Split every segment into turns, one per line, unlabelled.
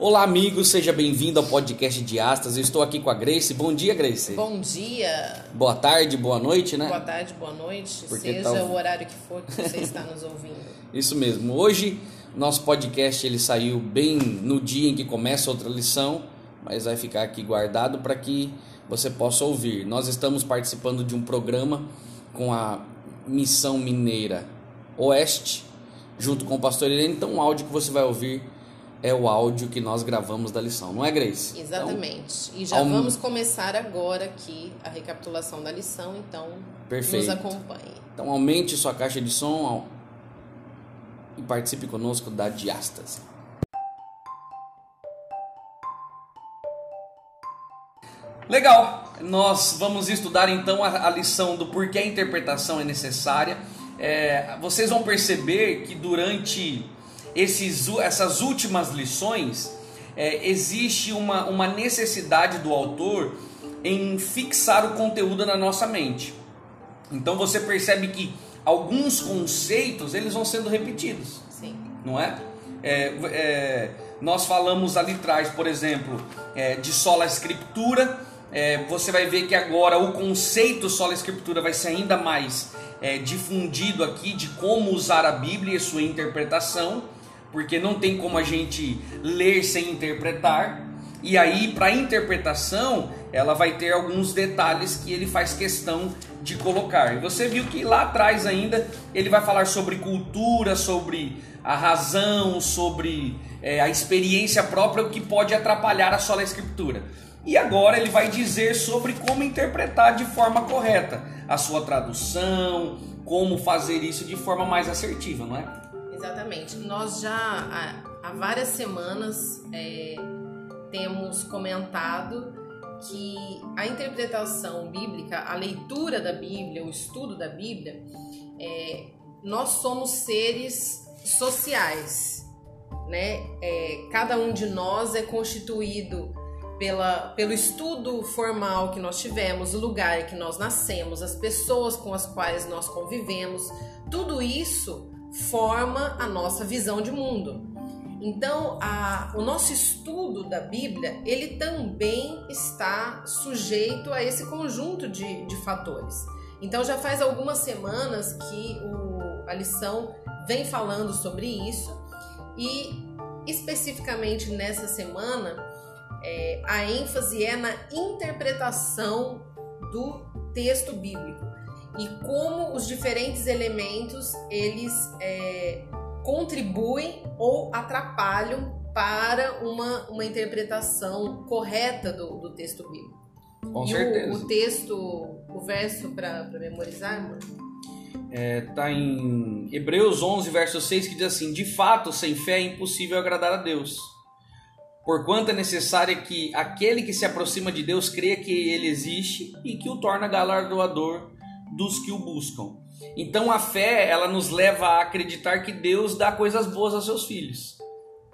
Olá, amigos, seja bem-vindo ao podcast de Astas. Eu estou aqui com a Grace. Bom dia, Grace.
Bom dia.
Boa tarde, boa noite, né?
Boa tarde, boa noite,
Porque
seja
tá-
o horário que for que você está nos ouvindo.
Isso mesmo. Hoje, nosso podcast ele saiu bem no dia em que começa outra lição, mas vai ficar aqui guardado para que você possa ouvir. Nós estamos participando de um programa com a Missão Mineira Oeste, junto com o pastor Irene. Então, o áudio que você vai ouvir é o áudio que nós gravamos da lição, não é, Grace?
Exatamente. E já
ao-
vamos começar agora aqui a recapitulação da lição, então
Perfeito.
nos acompanhe.
Então aumente sua caixa de som ao- e participe conosco da diástase. Legal, nós vamos estudar então a, a lição do porquê a interpretação é necessária. É, vocês vão perceber que durante esses, essas últimas lições é, existe uma, uma necessidade do autor em fixar o conteúdo na nossa mente. Então você percebe que alguns conceitos eles vão sendo repetidos,
Sim.
não é? É, é, nós falamos ali atrás, por exemplo, é, de sola escritura. É, você vai ver que agora o conceito sola escritura vai ser ainda mais é, difundido aqui de como usar a Bíblia e sua interpretação, porque não tem como a gente ler sem interpretar. E aí, para a interpretação, ela vai ter alguns detalhes que ele faz questão de colocar. E você viu que lá atrás ainda ele vai falar sobre cultura, sobre a razão, sobre é, a experiência própria, o que pode atrapalhar a sola escritura. E agora ele vai dizer sobre como interpretar de forma correta a sua tradução, como fazer isso de forma mais assertiva, não é?
Exatamente. Nós já há, há várias semanas é, temos comentado que a interpretação bíblica, a leitura da Bíblia, o estudo da Bíblia, é, nós somos seres sociais, né? É, cada um de nós é constituído pela, pelo estudo formal que nós tivemos, o lugar que nós nascemos, as pessoas com as quais nós convivemos, tudo isso forma a nossa visão de mundo. Então, a- o nosso estudo da Bíblia, ele também está sujeito a esse conjunto de, de fatores. Então, já faz algumas semanas que o- a lição vem falando sobre isso e, especificamente nessa semana, é, a ênfase é na interpretação do texto bíblico e como os diferentes elementos eles é, contribuem ou atrapalham para uma, uma interpretação correta do, do texto bíblico.
Com
e
certeza.
O, o texto, o verso para memorizar, mano?
Está em Hebreus 11, verso 6, que diz assim: De fato, sem fé é impossível agradar a Deus. Porquanto é necessário que aquele que se aproxima de Deus creia que ele existe e que o torna galardoador dos que o buscam. Então a fé, ela nos leva a acreditar que Deus dá coisas boas aos seus filhos.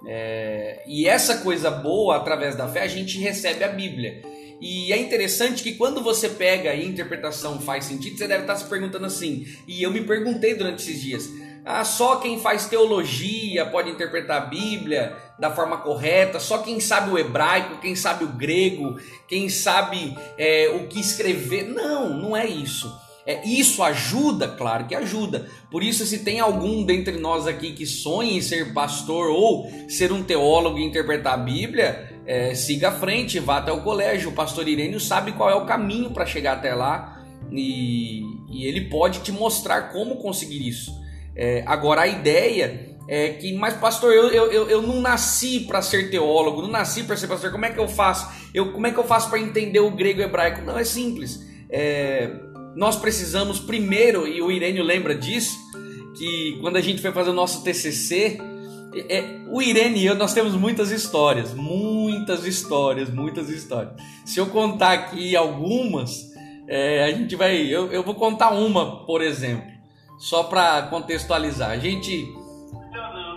É, e essa coisa boa, através da fé, a gente recebe a Bíblia. E é interessante que quando você pega e a interpretação faz sentido, você deve estar se perguntando assim. E eu me perguntei durante esses dias: ah, só quem faz teologia pode interpretar a Bíblia da forma correta, só quem sabe o hebraico, quem sabe o grego, quem sabe é, o que escrever. Não, não é isso. É, isso ajuda, claro que ajuda. Por isso, se tem algum dentre nós aqui que sonha em ser pastor ou ser um teólogo e interpretar a Bíblia, é, siga à frente, vá até o colégio. O pastor Irênio sabe qual é o caminho para chegar até lá e, e ele pode te mostrar como conseguir isso. É, agora, a ideia é que, mas pastor, eu, eu, eu, não nasci para ser teólogo, não nasci para ser pastor, como é que eu faço? Eu, como é que eu faço para entender o grego e o hebraico? Não, é simples. É, nós precisamos primeiro, e o Irênio lembra disso, que quando a gente foi fazer o nosso TCC, é, o Irene e eu, nós temos muitas histórias, muitas histórias, muitas histórias. Se eu contar aqui algumas, é, a gente vai. Eu, eu vou contar uma, por exemplo, só para contextualizar. A gente. Não, não,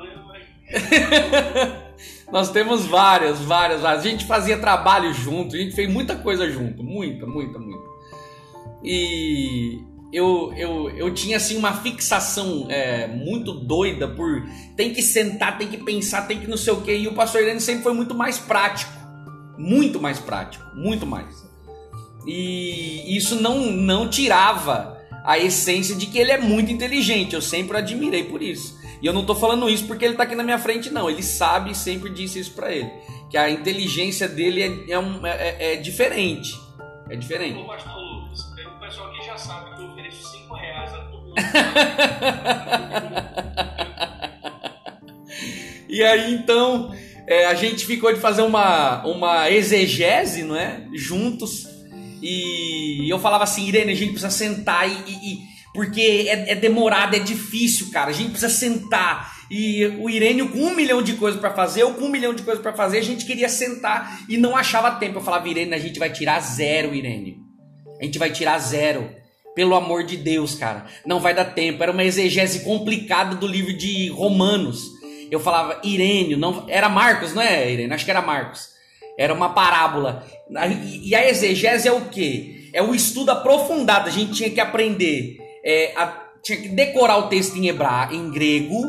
nós temos várias, várias, várias. A gente fazia trabalho junto, a gente fez muita coisa junto, muita, muita, muita. E eu, eu, eu tinha assim uma fixação é, muito doida por tem que sentar, tem que pensar, tem que não sei o que. E o pastor Irene sempre foi muito mais prático. Muito mais prático, muito mais. E isso não, não tirava a essência de que ele é muito inteligente. Eu sempre o admirei por isso. E eu não tô falando isso porque ele tá aqui na minha frente, não. Ele sabe e sempre disse isso para ele. Que a inteligência dele é, é, é, é diferente. É diferente.
Ô, pastor
e aí então é, a gente ficou de fazer uma, uma exegese, não é? Juntos. E eu falava assim, Irene, a gente precisa sentar e, e, porque é, é, demorado, é difícil, cara. A gente precisa sentar. E o Irênio com um milhão de coisas para fazer, eu com um milhão de coisas para fazer, a gente queria sentar e não achava tempo. Eu falava, Irene, a gente vai tirar zero, Irênio. A gente vai tirar zero. Pelo amor de Deus, cara. Não vai dar tempo. Era uma exegese complicada do livro de Romanos. Eu falava, Irênio, não. Era Marcos, não é, Irênio? Acho que era Marcos. Era uma parábola. E a exegese é o quê? É o estudo aprofundado. A gente tinha que aprender. É, a, tinha que decorar o texto em hebraico, em grego,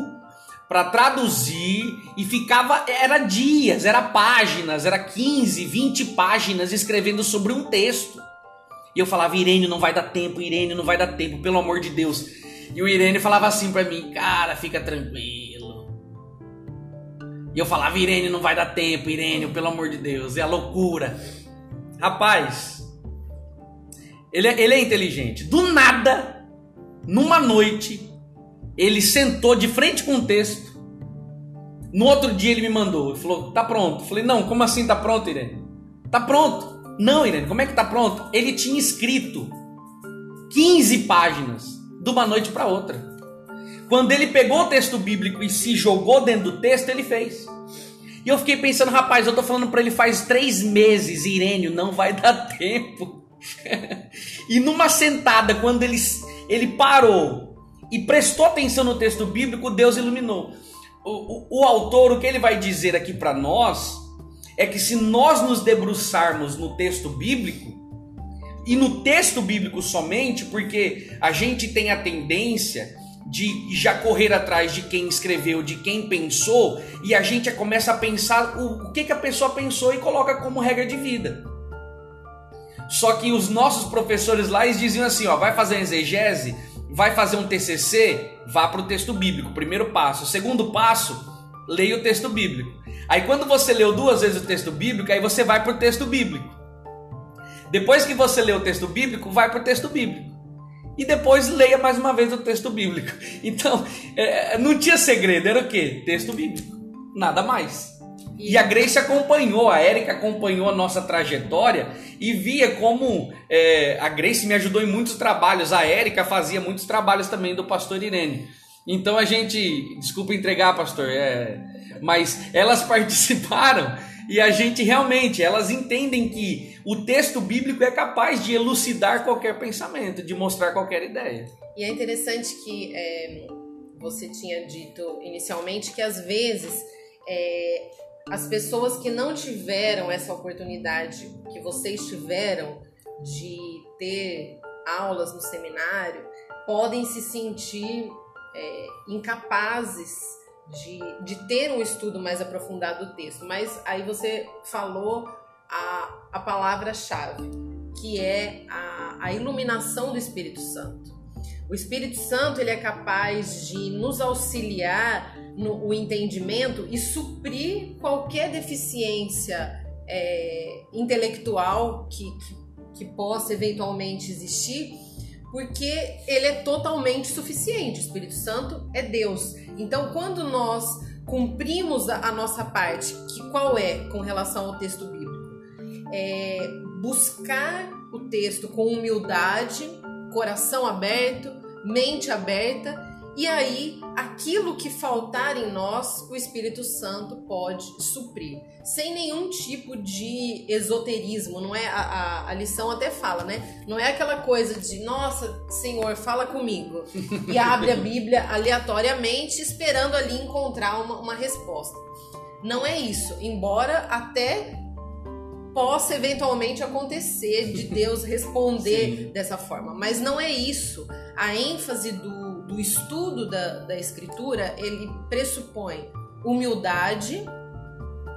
para traduzir e ficava era dias, era páginas, era 15, 20 páginas escrevendo sobre um texto. E eu falava, Irene, não vai dar tempo, Irene, não vai dar tempo, pelo amor de Deus. E o Irene falava assim para mim, cara, fica tranquilo. E eu falava, Irene, não vai dar tempo, Irene, pelo amor de Deus, é a loucura. Rapaz, ele é, ele é inteligente. Do nada, numa noite, ele sentou de frente com o texto. No outro dia ele me mandou, ele falou, tá pronto. Eu falei, não, como assim tá pronto, Irene? Tá pronto. Não, Irene, como é que tá pronto? Ele tinha escrito 15 páginas de uma noite para outra. Quando ele pegou o texto bíblico e se jogou dentro do texto, ele fez. E eu fiquei pensando, rapaz, eu tô falando para ele faz três meses, Irênio, não vai dar tempo. e numa sentada, quando ele, ele parou e prestou atenção no texto bíblico, Deus iluminou. O, o, o autor, o que ele vai dizer aqui para nós, é que se nós nos debruçarmos no texto bíblico, e no texto bíblico somente, porque a gente tem a tendência de já correr atrás de quem escreveu, de quem pensou, e a gente começa a pensar o, que, que a pessoa pensou e coloca como regra de vida. Só que os nossos professores lá eles diziam assim: ó, vai fazer exegese, vai fazer um TCC, vá para o texto bíblico, primeiro passo. Segundo passo, leia o texto bíblico. Aí quando você leu duas vezes o texto bíblico, aí você vai para o texto bíblico. Depois que você lê o texto bíblico, vai para o texto bíblico. E depois leia mais uma vez o texto bíblico. Então, é, não tinha segredo, era o quê? Texto bíblico. Nada mais. E a Grace acompanhou, a Érica acompanhou a nossa trajetória e via como é, a Grace me ajudou em muitos trabalhos. A Érica fazia muitos trabalhos também do pastor Irene. Então a gente, desculpa entregar, pastor, é, mas elas participaram e a gente realmente, elas entendem que o texto bíblico é capaz de elucidar qualquer pensamento, de mostrar qualquer ideia.
E é interessante que é, você tinha dito inicialmente que às vezes é, as pessoas que não tiveram essa oportunidade que vocês tiveram de ter aulas no seminário podem se sentir é, incapazes de, de ter um estudo mais aprofundado do texto. Mas aí você falou a, a palavra-chave, que é a, a iluminação do Espírito Santo. O Espírito Santo ele é capaz de nos auxiliar no o entendimento e suprir qualquer deficiência é, intelectual que, que, que possa eventualmente existir porque ele é totalmente suficiente. O Espírito Santo é Deus. Então, quando nós cumprimos a, nossa parte, que qual é com relação ao texto bíblico? É buscar o texto com humildade, coração aberto, mente aberta E aí, aquilo que faltar em nós, o Espírito Santo pode suprir, sem nenhum tipo de esoterismo. Não é a, a, a lição até fala, né? Não é aquela coisa de nossa, Senhor, fala comigo e abre a Bíblia aleatoriamente, esperando ali encontrar uma, uma resposta. Não é isso. Embora até possa eventualmente acontecer de Deus responder dessa forma, mas não é isso. A ênfase do, do estudo da, da escritura ele pressupõe humildade,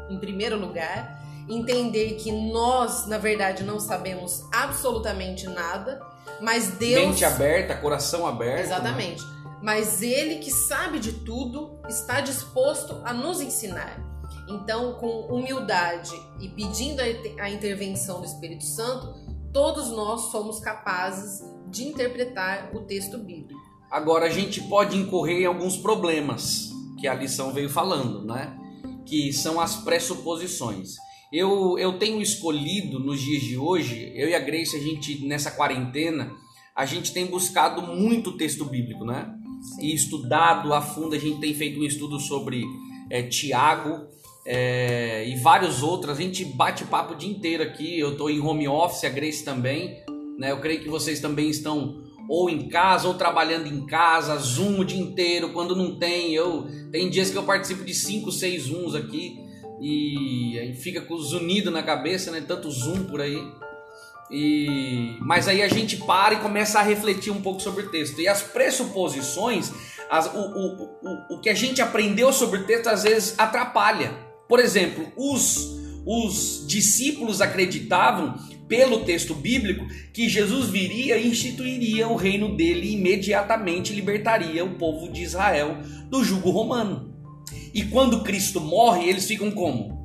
em primeiro lugar, entender que nós, na verdade, não sabemos absolutamente nada, mas Deus.
Mente aberta, coração aberto. né?
Exatamente. Mas Ele que sabe de tudo está disposto a nos ensinar. Então, com humildade e pedindo a intervenção do Espírito Santo, todos nós somos capazes de interpretar o texto bíblico.
Agora a gente pode incorrer em alguns problemas que a lição veio falando, né? Que são as pressuposições. Eu, eu tenho escolhido nos dias de hoje, eu e a Grace, a gente nessa quarentena, a gente tem buscado muito texto bíblico, né? E estudado a fundo, a gente tem feito um estudo sobre é, Tiago é, e vários outros. A gente bate papo o dia inteiro aqui. Eu estou em home office, a Grace também. Né? Eu creio que vocês também estão ou em casa ou trabalhando em casa, Zoom o dia inteiro. Quando não tem, eu tem dias que eu participo de 5, 6 Zooms aqui e aí fica com os unidos na cabeça, né? Tanto Zoom por aí. E mas aí a gente para e começa a refletir um pouco sobre o texto. E as pressuposições, as- o, o, o, o que a gente aprendeu sobre o texto às vezes atrapalha. Por exemplo, os, os discípulos acreditavam, pelo texto bíblico, que Jesus viria e instituiria o reino dele e imediatamente libertaria o povo de Israel do jugo romano. E quando Cristo morre, eles ficam como?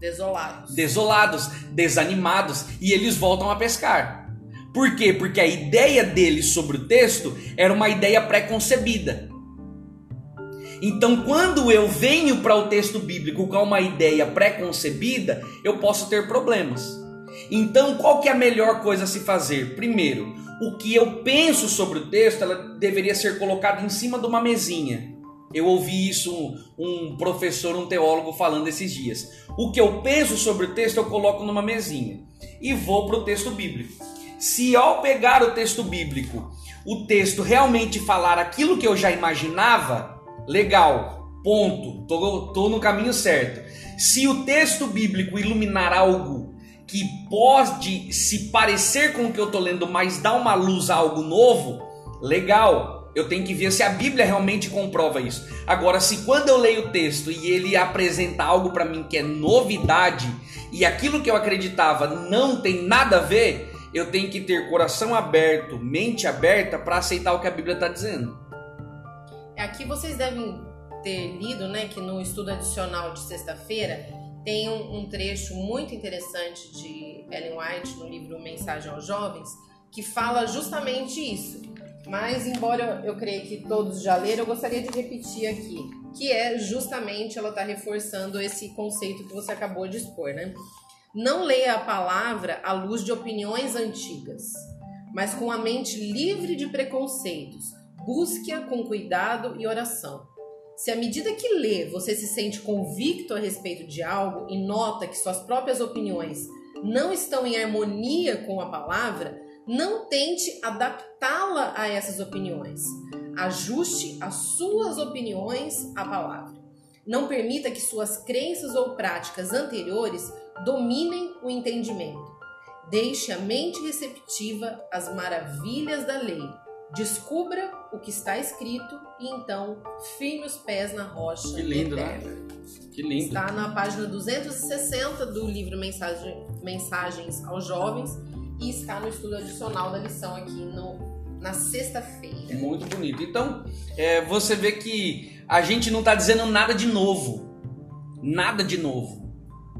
Desolados.
desolados, desanimados e eles voltam a pescar. Por quê? Porque a ideia deles sobre o texto era uma ideia pré-concebida. Então, quando eu venho para o texto bíblico com uma ideia pré-concebida, eu posso ter problemas. Então, qual que é a melhor coisa a se fazer? Primeiro, o que eu penso sobre o texto, ela deveria ser colocada em cima de uma mesinha. Eu ouvi isso um, um professor, um teólogo falando esses dias. O que eu penso sobre o texto eu coloco numa mesinha e vou para o texto bíblico. Se ao pegar o texto bíblico, o texto realmente falar aquilo que eu já imaginava, legal, ponto, tô, tô no caminho certo. Se o texto bíblico iluminar algo que pode se parecer com o que eu tô lendo, mas dá uma luz a algo novo, legal. Eu tenho que ver se a Bíblia realmente comprova isso. Agora, se quando eu leio o texto e ele apresenta algo para mim que é novidade e aquilo que eu acreditava não tem nada a ver, eu tenho que ter coração aberto, mente aberta para aceitar o que a Bíblia está dizendo.
Aqui vocês devem ter lido, né, que no estudo adicional de sexta-feira tem um, um trecho muito interessante de Ellen White no livro Mensagem aos Jovens que fala justamente isso. Mas embora eu creia que todos já leram, eu gostaria de repetir aqui, que é justamente ela está reforçando esse conceito que você acabou de expor, né? Não leia a palavra à luz de opiniões antigas, mas com a mente livre de preconceitos. Busque-a com cuidado e oração. Se à medida que lê você se sente convicto a respeito de algo e nota que suas próprias opiniões não estão em harmonia com a palavra, não tente adaptá-la a essas opiniões. Ajuste as suas opiniões à palavra. Não permita que suas crenças ou práticas anteriores dominem o entendimento. Deixe a mente receptiva às maravilhas da lei. Descubra o que está escrito e então firme os pés na rocha
Que lindo, né?
eterna.
Que lindo.
Está na página 260 do livro Mensagem- Mensagens aos Jovens e está no estudo adicional da lição aqui no, na sexta-feira.
Muito bonito. Então, é, você vê que a gente não está dizendo nada de novo. Nada de novo.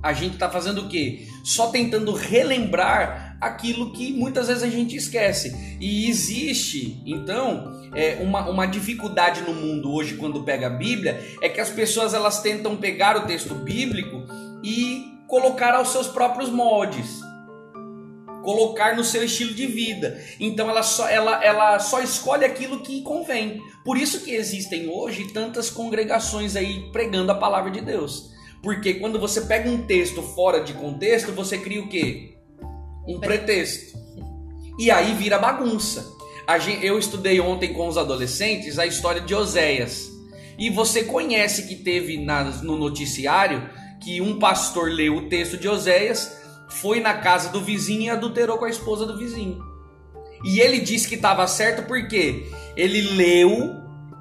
A gente está fazendo o quê? Só tentando relembrar aquilo que muitas vezes a gente esquece. E existe, então, é, uma, uma dificuldade no mundo hoje quando pega a Bíblia, é que as pessoas elas tentam pegar o texto bíblico e colocar aos seus próprios moldes colocar no seu estilo de vida. Então ela só, ela, ela só escolhe aquilo que convém. Por isso que existem hoje tantas congregações aí pregando a palavra de Deus. Porque quando você pega um texto fora de contexto, você cria o quê? Um pretexto. E aí vira bagunça. Eu estudei ontem com os adolescentes a história de Oséias. E você conhece que teve no noticiário que um pastor leu o texto de Oséias foi na casa do vizinho e adulterou com a esposa do vizinho. E ele disse que estava certo porque ele leu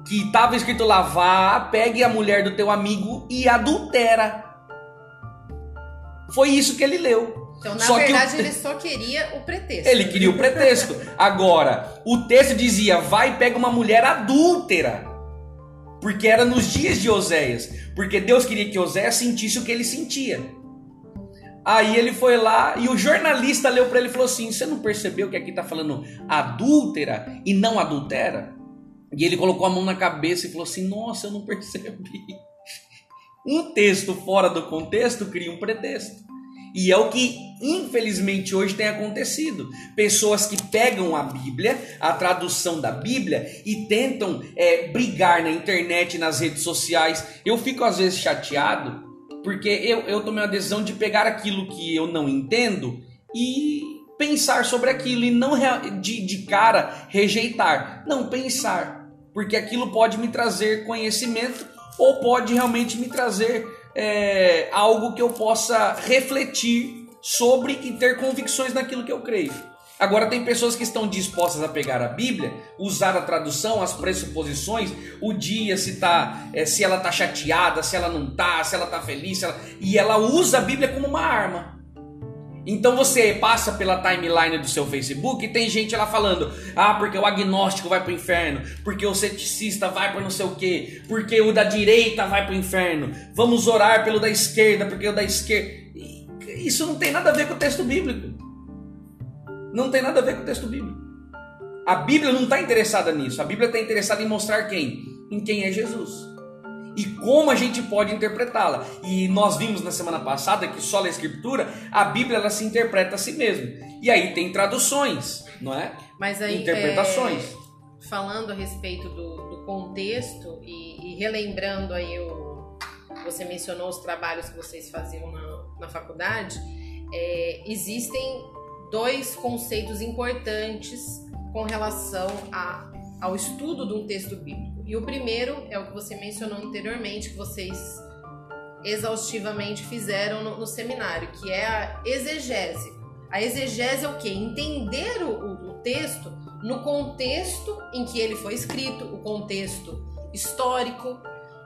que estava escrito lá: vá, pegue a mulher do teu amigo e adultera. Foi isso que ele leu.
Então, na só verdade, que o... ele só queria o pretexto.
Ele queria o pretexto. Agora, o texto dizia: vai e pega uma mulher adúltera. Porque era nos dias de Oséias. Porque Deus queria que Oséias sentisse o que ele sentia. Aí ele foi lá e o jornalista leu para ele e falou assim: Você não percebeu que aqui está falando adúltera e não adultera? E ele colocou a mão na cabeça e falou assim: Nossa, eu não percebi. Um texto fora do contexto cria um pretexto. E é o que infelizmente hoje tem acontecido. Pessoas que pegam a Bíblia, a tradução da Bíblia, e tentam é, brigar na internet, nas redes sociais. Eu fico às vezes chateado porque eu, eu tomei a decisão de pegar aquilo que eu não entendo e pensar sobre aquilo e não de, de cara rejeitar. Não, pensar. Porque aquilo pode me trazer conhecimento ou pode realmente me trazer é, algo que eu possa refletir sobre e ter convicções naquilo que eu creio. Agora tem pessoas que estão dispostas a pegar a Bíblia, usar a tradução, as pressuposições, o dia se tá, é, se ela tá chateada, se ela não tá, se ela tá feliz, ela... e ela usa a Bíblia como uma arma. Então você passa pela timeline do seu Facebook e tem gente lá falando: "Ah, porque o agnóstico vai para o inferno, porque o ceticista vai para não sei o quê, porque o da direita vai para o inferno. Vamos orar pelo da esquerda, porque o da esquerda". Isso não tem nada a ver com o texto bíblico não tem nada a ver com o texto bíblico. A Bíblia não está interessada nisso. A Bíblia está interessada em mostrar quem? Em quem é Jesus. E como a gente pode interpretá-la. E nós vimos na semana passada que só na Escritura, a Bíblia ela se interpreta a si mesma. E aí tem traduções, não é?
Mas aí, Interpretações. É, falando a respeito do, do contexto e, e, relembrando aí o. Você mencionou os trabalhos que vocês faziam na, na faculdade. É, existem dois conceitos importantes com relação a, ao estudo de um texto bíblico. E o primeiro é o que você mencionou anteriormente, que vocês exaustivamente fizeram no, no seminário, que é a exegese. A exegese é o que? Entender o, o texto no contexto em que ele foi escrito, o contexto histórico,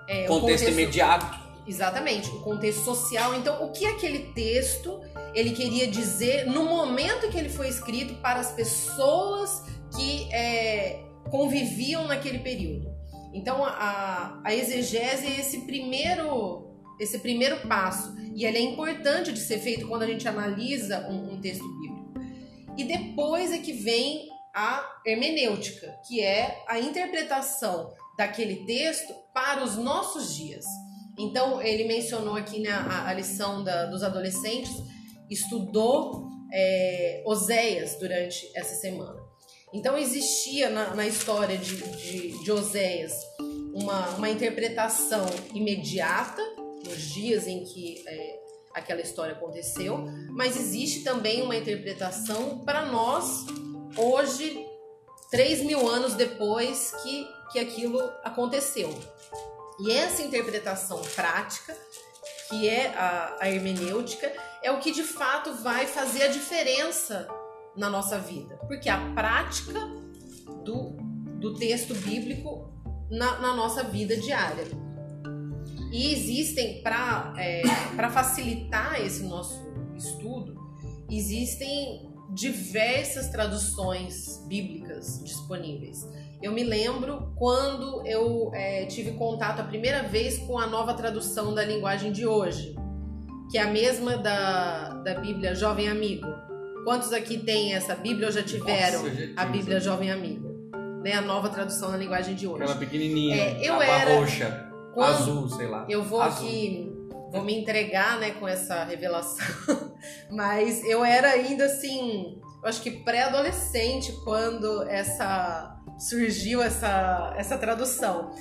é, contexto, o contexto imediato
Exatamente, o contexto social. Então, o que aquele texto ele queria dizer no momento que ele foi escrito para as pessoas que é, conviviam naquele período. Então, a, a exegese é esse primeiro, esse primeiro passo. E ele é importante de ser feito quando a gente analisa um, um texto bíblico. E depois é que vem a hermenêutica, que é a interpretação daquele texto para os nossos dias. Então, ele mencionou aqui na né, a, lição da, dos adolescentes, estudou é, Oséias durante essa semana. Então, existia na, na história de, de, de Oséias uma, uma interpretação imediata, nos dias em que é, aquela história aconteceu, mas existe também uma interpretação para nós, hoje, três mil anos depois que, que aquilo aconteceu. E essa interpretação prática, que é a, a hermenêutica, é o que de fato vai fazer a diferença na nossa vida. Porque a prática do, do texto bíblico na, na nossa vida diária. E existem, para é, facilitar esse nosso estudo, existem diversas traduções bíblicas disponíveis. Eu me lembro quando eu é, tive contato a primeira vez com a nova tradução da linguagem de hoje, que é a mesma da, da Bíblia Jovem Amigo. Quantos aqui têm essa Bíblia ou já tiveram Nossa, já a Bíblia Jovem Amigo? Né, a nova tradução da linguagem de hoje.
Aquela pequenininha, é, eu era, roxa, azul, sei lá.
Eu vou
azul.
aqui, vou me entregar né, com essa revelação, mas eu era ainda assim eu acho que pré-adolescente quando essa surgiu essa, essa tradução.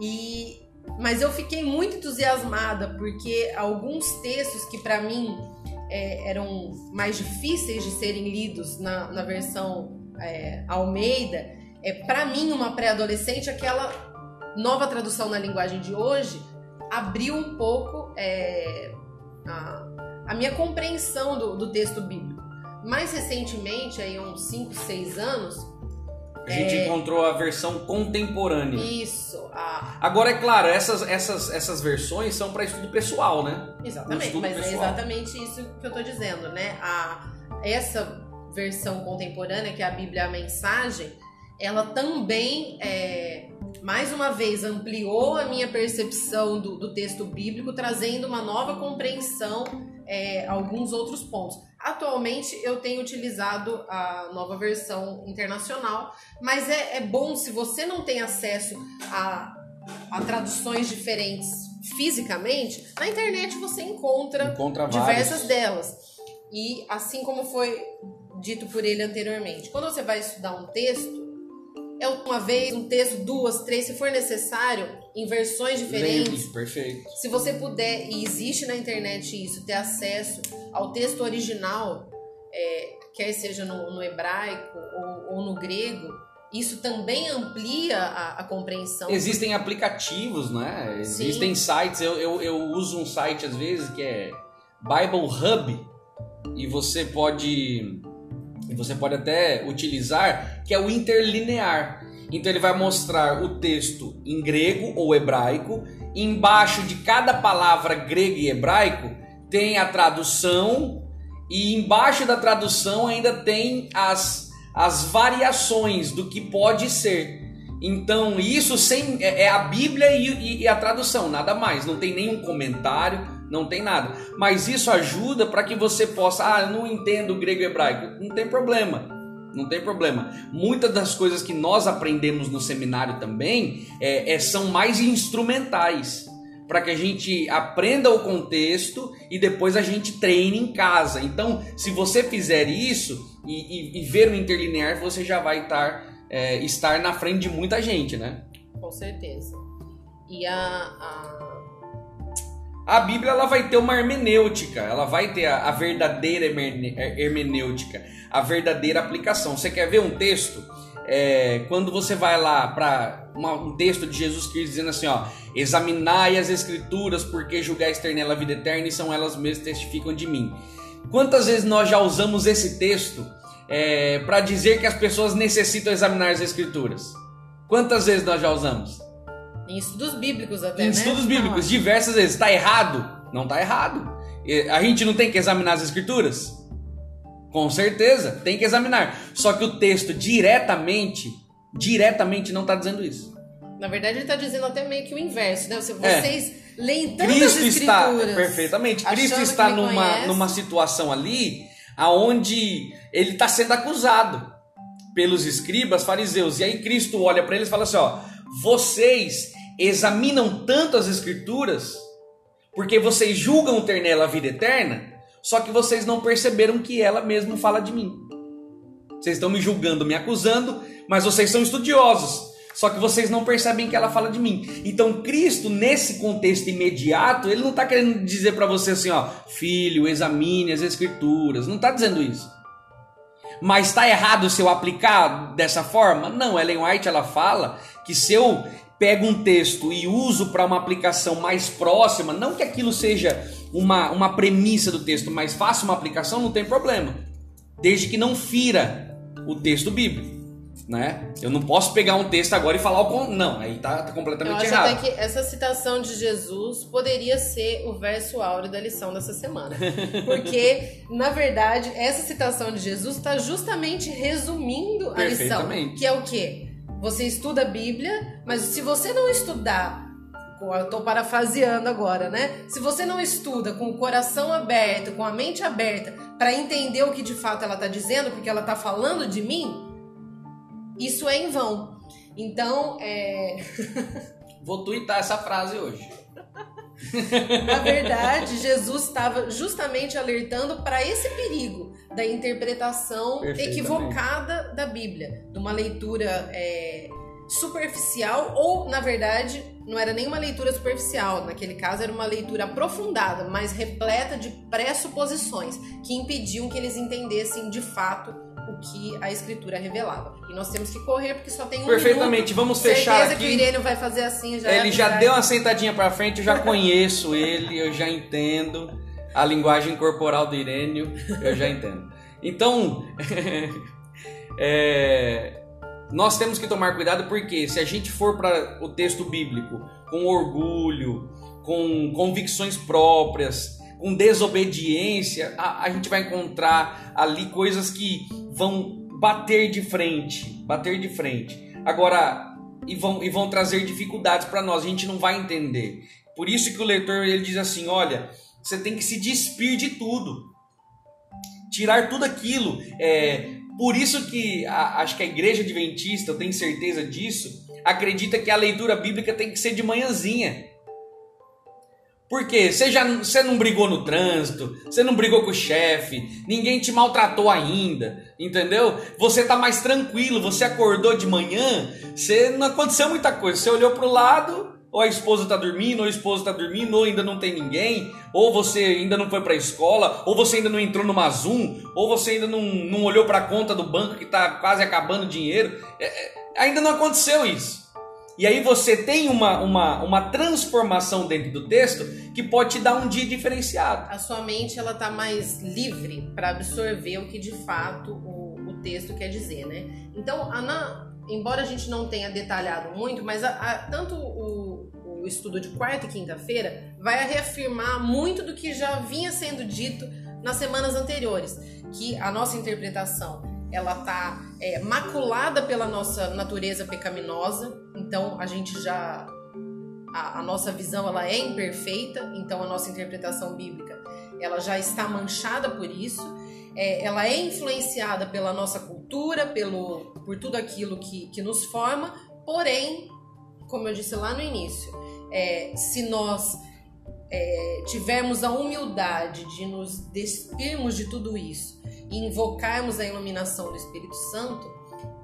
E mas eu fiquei muito entusiasmada porque alguns textos que para mim é, eram mais difíceis de serem lidos na, na versão é, Almeida, é para mim uma pré-adolescente aquela nova tradução na linguagem de hoje abriu um pouco é, a, a, minha compreensão do, do, texto bíblico. Mais recentemente, aí uns 5, 6 anos,
a gente é... encontrou a versão contemporânea.
Isso. A...
Agora, é claro, essas, essas, essas versões são para estudo pessoal, né?
Exatamente, mas é pessoal. é exatamente isso que eu estou dizendo, né? A, essa versão contemporânea, que é a Bíblia a Mensagem, ela também, é, mais uma vez, ampliou a minha percepção do, do texto bíblico, trazendo uma nova compreensão é, alguns outros pontos. Atualmente eu tenho utilizado a nova versão internacional, mas é, é bom se você não tem acesso a, a traduções diferentes fisicamente, na internet você encontra, encontra diversas delas. E assim como foi dito por ele anteriormente, quando você vai estudar um texto, é uma vez, um texto, duas, três, se for necessário, em versões diferentes.
perfeito.
Se você puder, e existe na internet isso, ter acesso ao texto original, é, quer seja no, no hebraico ou, ou, no grego, isso também amplia a, a, compreensão.
Existem aplicativos, né? Existem Sim. sites. Eu, eu, eu uso um site às vezes que é Bible Hub e você pode e você pode até utilizar, que é o interlinear. Então ele vai mostrar o texto em grego ou hebraico, embaixo de cada palavra grego e hebraico tem a tradução e embaixo da tradução ainda tem as, as variações do que pode ser. Então isso sem é, é a Bíblia e, e, a tradução, nada mais. Não tem nenhum comentário, não tem nada. Mas isso ajuda para que você possa, ah, eu não entendo grego e hebraico. Não tem problema. Não tem problema. Muitas das coisas que nós aprendemos no seminário também é, é são mais instrumentais para que a gente aprenda o contexto e depois a gente treine em casa. Então, se você fizer isso e, e, e ver o interlinear, você já vai estar, é, estar na frente de muita gente, né?
Com certeza. E a, a
a Bíblia ela vai ter uma hermenêutica, ela vai ter a, a verdadeira hermenêutica, a verdadeira aplicação. Você quer ver um texto? É, quando você vai lá para um texto de Jesus Cristo dizendo assim, ó, examinai as escrituras porque julgais ter nela a vida eterna e são elas mesmas testificam de mim. Quantas vezes nós já usamos esse texto é, para dizer que as pessoas necessitam examinar as escrituras? Quantas vezes nós já usamos?
Em estudos bíblicos até,
em
né?
estudos bíblicos, diversas vezes. Está errado? Não está errado. A gente não tem que examinar as escrituras? Com certeza, tem que examinar. Só que o texto diretamente, diretamente não está dizendo isso.
Na verdade, ele está dizendo até meio que o inverso, né? Se é. vocês é. leem tantas
Cristo está, perfeitamente. Cristo está numa, numa situação ali aonde ele está sendo acusado pelos escribas, fariseus. E aí Cristo olha para eles e fala assim, ó, vocês examinam tanto as escrituras porque vocês julgam ter nela a vida eterna, só que vocês não perceberam que ela mesmo fala de mim. Vocês estão me julgando, me acusando, mas vocês são estudiosos. Só que vocês não percebem que ela fala de mim. Então, Cristo, nesse contexto imediato, ele não está querendo dizer para você assim, ó, filho, examine as escrituras. Não está dizendo isso. Mas está errado se eu aplicar dessa forma? Não, Ellen White ela fala que se eu pego um texto e uso para uma aplicação mais próxima, não que aquilo seja uma, uma premissa do texto, mas faça uma aplicação, não tem problema. Desde que não fira o texto bíblico. Né? Eu não posso pegar um texto agora e falar o con... não, aí tá, tá completamente
Eu
errado.
até que essa citação de Jesus poderia ser o verso áureo da lição dessa semana, porque na verdade essa citação de Jesus está justamente resumindo a lição, que é o quê? Você estuda a Bíblia, mas se você não estudar, eu estou parafraseando agora, né? Se você não estuda com o coração aberto, com a mente aberta, para entender o que de fato ela está dizendo, porque ela está falando de mim, isso é em vão. Então, é.
Vou twittar essa frase hoje.
Na verdade, Jesus estava justamente alertando para esse perigo da interpretação equivocada da Bíblia, de uma leitura é, superficial ou, na verdade, não era nenhuma leitura superficial. Naquele caso, era uma leitura aprofundada, mas repleta de pressuposições que impediam que eles entendessem de fato o que a escritura revelava. E nós temos que correr porque só tem um
Perfeitamente,
minuto.
vamos fechar
Certeza
aqui.
que o Irênio vai fazer assim já.
Ele já
vai-
deu uma sentadinha pra frente, eu já conheço ele, eu já entendo a linguagem corporal do Irênio, eu já entendo. Então, é, nós temos que tomar cuidado porque se a gente for para o texto bíblico com orgulho, com convicções próprias, com desobediência, a, a gente vai encontrar ali coisas que vão bater de frente, bater de frente. Agora, e vão, e vão trazer dificuldades para nós, a gente não vai entender. Por isso que o leitor ele diz assim: olha, você tem que se despir de tudo, tirar tudo aquilo. É, por isso que a- acho que a igreja adventista, eu tenho certeza disso, acredita que a leitura bíblica tem que ser de manhãzinha. Por quê? Você, já, você não brigou no trânsito, você não brigou com o chefe, ninguém te maltratou ainda, entendeu? Você tá mais tranquilo, você acordou de manhã, você não aconteceu muita coisa, você olhou pro lado, ou a esposa tá dormindo, ou o esposo tá dormindo, ou ainda não tem ninguém, ou você ainda não foi pra escola, ou você ainda não entrou numa Zoom, ou você ainda não, não olhou pra conta do banco que tá quase acabando o dinheiro. É, é, ainda não aconteceu isso. E aí você tem uma, uma, uma transformação dentro do texto que pode te dar um dia diferenciado.
A sua mente ela tá mais livre para absorver o que de fato o, o texto quer dizer, né? Então, a na- embora a gente não tenha detalhado muito, mas a- a- tanto o, o estudo de quarta e quinta-feira vai reafirmar muito do que já vinha sendo dito nas semanas anteriores, que a nossa interpretação ela tá é, maculada pela nossa natureza pecaminosa, então a gente já a, a nossa visão ela é imperfeita, então a nossa interpretação bíblica ela já está manchada por isso. É, ela é influenciada pela nossa cultura, pelo, por tudo aquilo que, que nos forma, porém, como eu disse lá no início, é, se nós é, tivermos a humildade de nos despirmos de tudo isso e invocarmos a iluminação do Espírito Santo,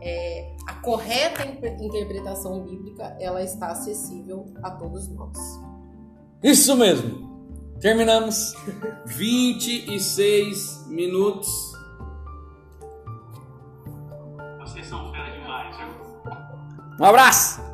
é, a correta interpretação bíblica ela está acessível a todos nós.
Isso mesmo. Terminamos. 26 minutos.
Vocês são fera demais, viu?
Um abraço!